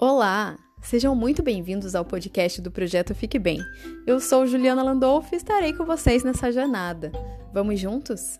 Olá! Sejam muito bem-vindos ao podcast do Projeto Fique Bem. Eu sou Juliana Landolfo e estarei com vocês nessa jornada. Vamos juntos?